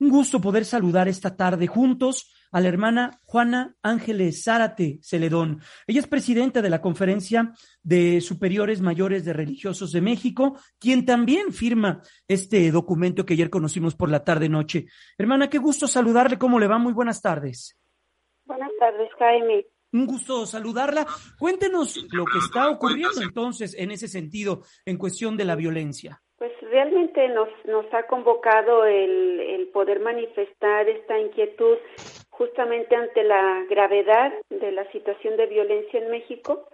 Un gusto poder saludar esta tarde juntos a la hermana Juana Ángeles Zárate Celedón. Ella es presidenta de la Conferencia de Superiores Mayores de Religiosos de México, quien también firma este documento que ayer conocimos por la tarde-noche. Hermana, qué gusto saludarle. ¿Cómo le va? Muy buenas tardes. Buenas tardes, Jaime. Un gusto saludarla. Cuéntenos lo que está ocurriendo entonces en ese sentido, en cuestión de la violencia. Pues realmente nos, nos ha convocado el, el poder manifestar esta inquietud justamente ante la gravedad de la situación de violencia en México,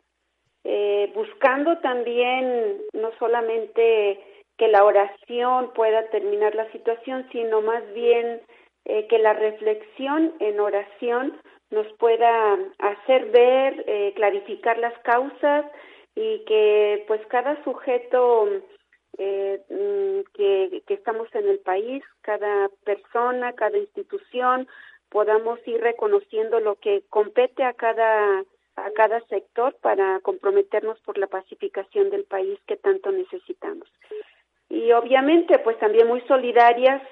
eh, buscando también no solamente que la oración pueda terminar la situación, sino más bien eh, que la reflexión en oración nos pueda hacer ver, eh, clarificar las causas y que pues cada sujeto eh, mm, que, estamos en el país, cada persona, cada institución, podamos ir reconociendo lo que compete a cada a cada sector para comprometernos por la pacificación del país que tanto necesitamos. Y obviamente, pues también muy solidarias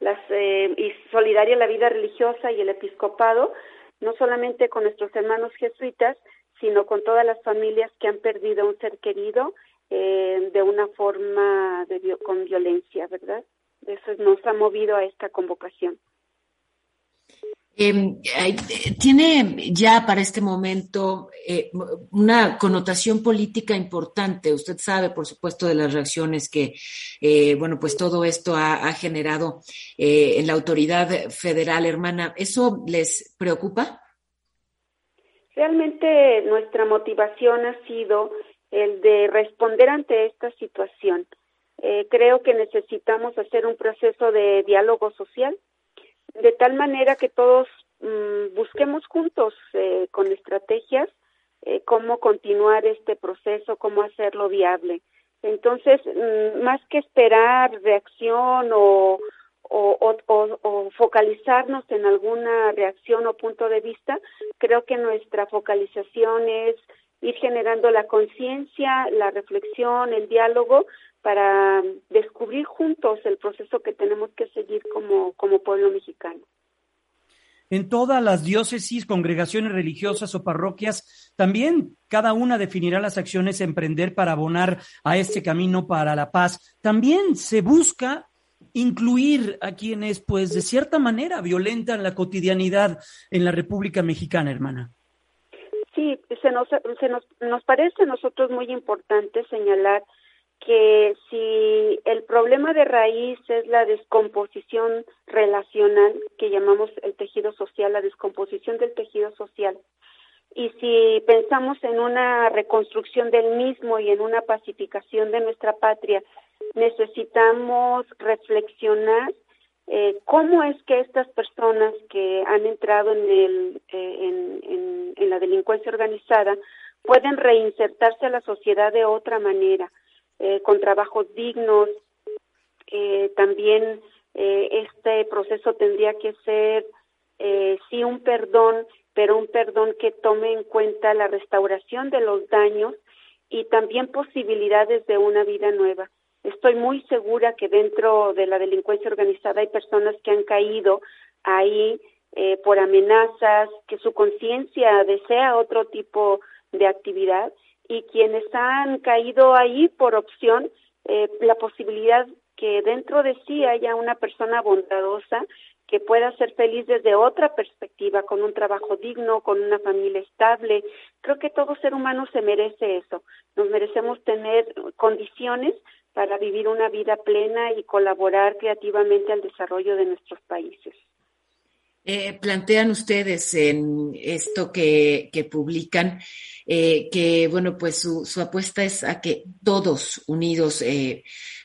las eh, y solidaria la vida religiosa y el episcopado, no solamente con nuestros hermanos jesuitas, sino con todas las familias que han perdido un ser querido eh, de una forma de, con violencia, ¿verdad? Eso nos ha movido a esta convocación. Em, tiene ya para este momento eh, una connotación política importante. Usted sabe, por supuesto, de las reacciones que, eh, bueno, pues todo esto ha, generado eh, en la autoridad federal, hermana. ¿Eso les preocupa? Realmente nuestra motivación ha sido el de responder ante esta situación. creo que necesitamos hacer un proceso de diálogo social de tal manera que todos mm, busquemos juntos eh, con estrategias eh, cómo continuar este proceso, cómo hacerlo viable. Entonces, mm, más que esperar reacción o, o, o, o, focalizarnos en alguna reacción o punto de vista, creo que nuestra focalización es ir generando la conciencia, la reflexión, el diálogo para descubrir juntos el proceso que tenemos que seguir como, como pueblo mexicano. En todas las diócesis, congregaciones religiosas o parroquias, también cada una definirá las acciones a emprender para abonar a este camino para la paz. También se busca incluir a quienes, pues, de cierta manera violentan la cotidianidad en la República Mexicana, hermana. Sí, se nos, se nos, nos parece a nosotros muy importante señalar que si el problema de raíz es la descomposición relacional, que llamamos el tejido social, la descomposición del tejido social, y si pensamos en una reconstrucción del mismo y en una pacificación de nuestra patria, necesitamos reflexionar eh, cómo es que estas personas que han entrado en, el, eh, en, en, la delincuencia organizada pueden reinsertarse a la sociedad de otra manera eh, con trabajos dignos. Eh, también eh, este proceso tendría que ser, sí, un perdón, pero un perdón que tome en cuenta la restauración de los daños y también posibilidades de una vida nueva. Estoy muy segura que dentro de la delincuencia organizada hay personas que han caído ahí eh, por amenazas, que su conciencia desea otro tipo de actividad y quienes han caído ahí por opción, eh, la posibilidad que dentro de sí haya una persona bondadosa que pueda ser feliz desde otra perspectiva, con un trabajo digno, con una familia estable. Creo que todo ser humano se merece eso. Nos merecemos tener condiciones para vivir una vida plena y colaborar creativamente al desarrollo de nuestros países. Eh, plantean ustedes en esto que, que publican eh, que, bueno, pues su, su, apuesta es a que todos unidos, eh,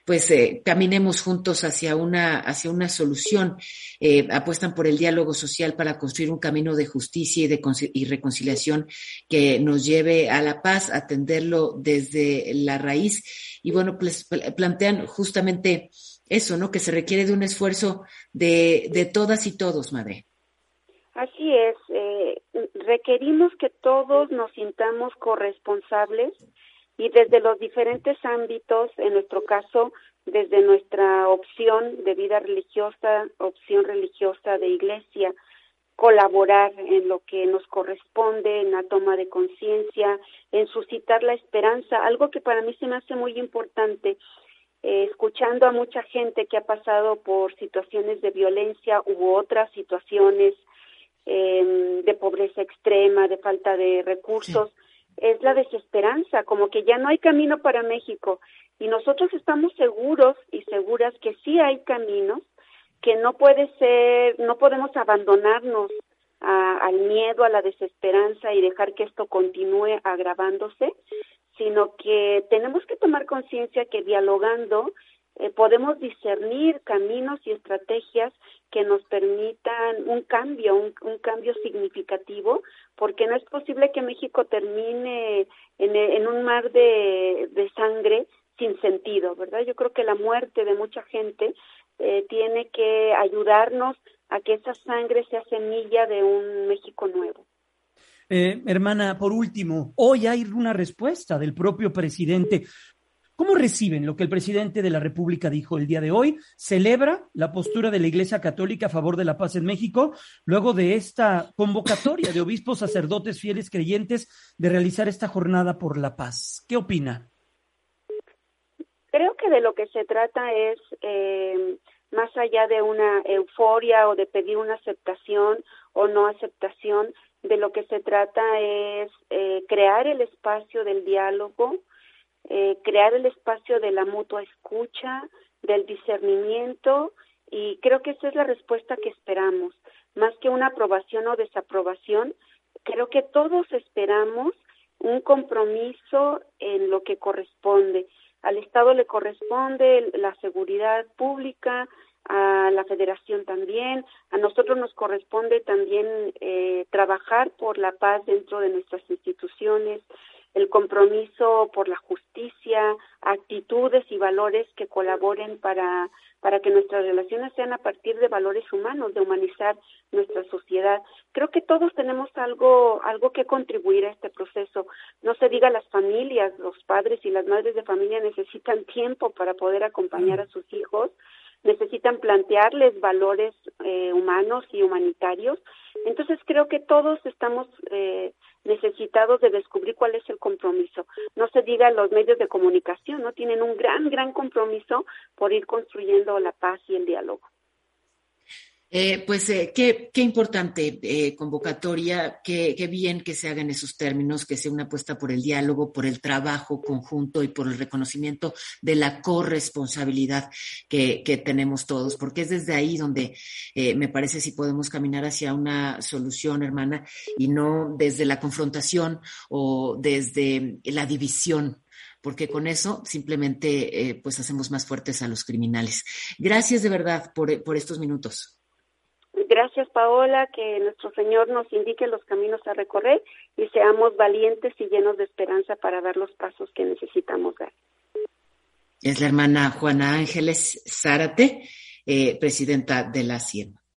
pues eh, caminemos juntos hacia una, hacia una solución. Eh, apuestan por el diálogo social para construir un camino de justicia y de y reconciliación que nos lleve a la paz, atenderlo desde la raíz. Y bueno, pues plantean justamente eso, ¿no? Que se requiere de un esfuerzo de, de todas y todos, madre. Así es, eh, requerimos que todos nos sintamos corresponsables y desde los diferentes ámbitos, en nuestro caso, desde nuestra opción de vida religiosa, opción religiosa de iglesia, colaborar en lo que nos corresponde, en la toma de conciencia, en suscitar la esperanza, algo que para mí se me hace muy importante, eh, escuchando a mucha gente que ha pasado por situaciones de violencia u otras situaciones eh, de pobreza extrema, de falta de recursos, es la desesperanza, como que ya no hay camino para México. Y nosotros estamos seguros y seguras que sí hay caminos, que no puede ser, no podemos abandonarnos al miedo, a la desesperanza y dejar que esto continúe agravándose, sino que tenemos que tomar conciencia que dialogando eh, podemos discernir caminos y estrategias que nos permitan un cambio, un, cambio significativo, porque no es posible que México termine en, un mar de, de, sangre sin sentido, ¿verdad? Yo creo que la muerte de mucha gente eh, tiene que ayudarnos a que esa sangre sea semilla de un México nuevo. Eh, hermana, por último, hoy hay una respuesta del propio presidente. ¿Cómo reciben lo que el presidente de la República dijo el día de hoy? Celebra la postura de la Iglesia Católica a favor de la paz en México luego de esta convocatoria de obispos, sacerdotes, fieles creyentes de realizar esta jornada por la paz. ¿Qué opina? Creo que de lo que se trata es, eh, más allá de una euforia o de pedir una aceptación o no aceptación, de lo que se trata es eh, crear el espacio del diálogo, eh, crear el espacio de la mutua escucha, del discernimiento y creo que esa es la respuesta que esperamos. Más que una aprobación o desaprobación, creo que todos esperamos un compromiso en lo que corresponde. Al Estado le corresponde la seguridad pública, a la federación también, a nosotros nos corresponde también eh, trabajar por la paz dentro de nuestras instituciones, el compromiso por la justicia, actitudes y valores que colaboren para, para que nuestras relaciones sean a partir de valores humanos, de humanizar nuestra sociedad. Creo que todos tenemos algo, algo que contribuir a este proceso. No se diga las familias, los padres y las madres de familia necesitan tiempo para poder acompañar a sus hijos, necesitan plantearles valores eh, humanos y humanitarios. Entonces creo que todos estamos eh, necesitados de descubrir cuál es el compromiso. No se diga los medios de comunicación, no tienen un gran, gran compromiso por ir construyendo la paz y el diálogo. Eh, pues eh, qué, importante eh, convocatoria, qué, bien que se haga en esos términos, que sea una apuesta por el diálogo, por el trabajo conjunto y por el reconocimiento de la corresponsabilidad que, tenemos todos, porque es desde ahí donde me parece si podemos caminar hacia una solución, hermana, y no desde la confrontación o desde la división porque con eso simplemente pues hacemos más fuertes a los criminales. Gracias de verdad por estos minutos. Gracias, Paola, que nuestro Señor nos indique los caminos a recorrer y seamos valientes y llenos de esperanza para dar los pasos que necesitamos dar. Es la hermana Juana Ángeles Zárate, eh, presidenta de la CIEM.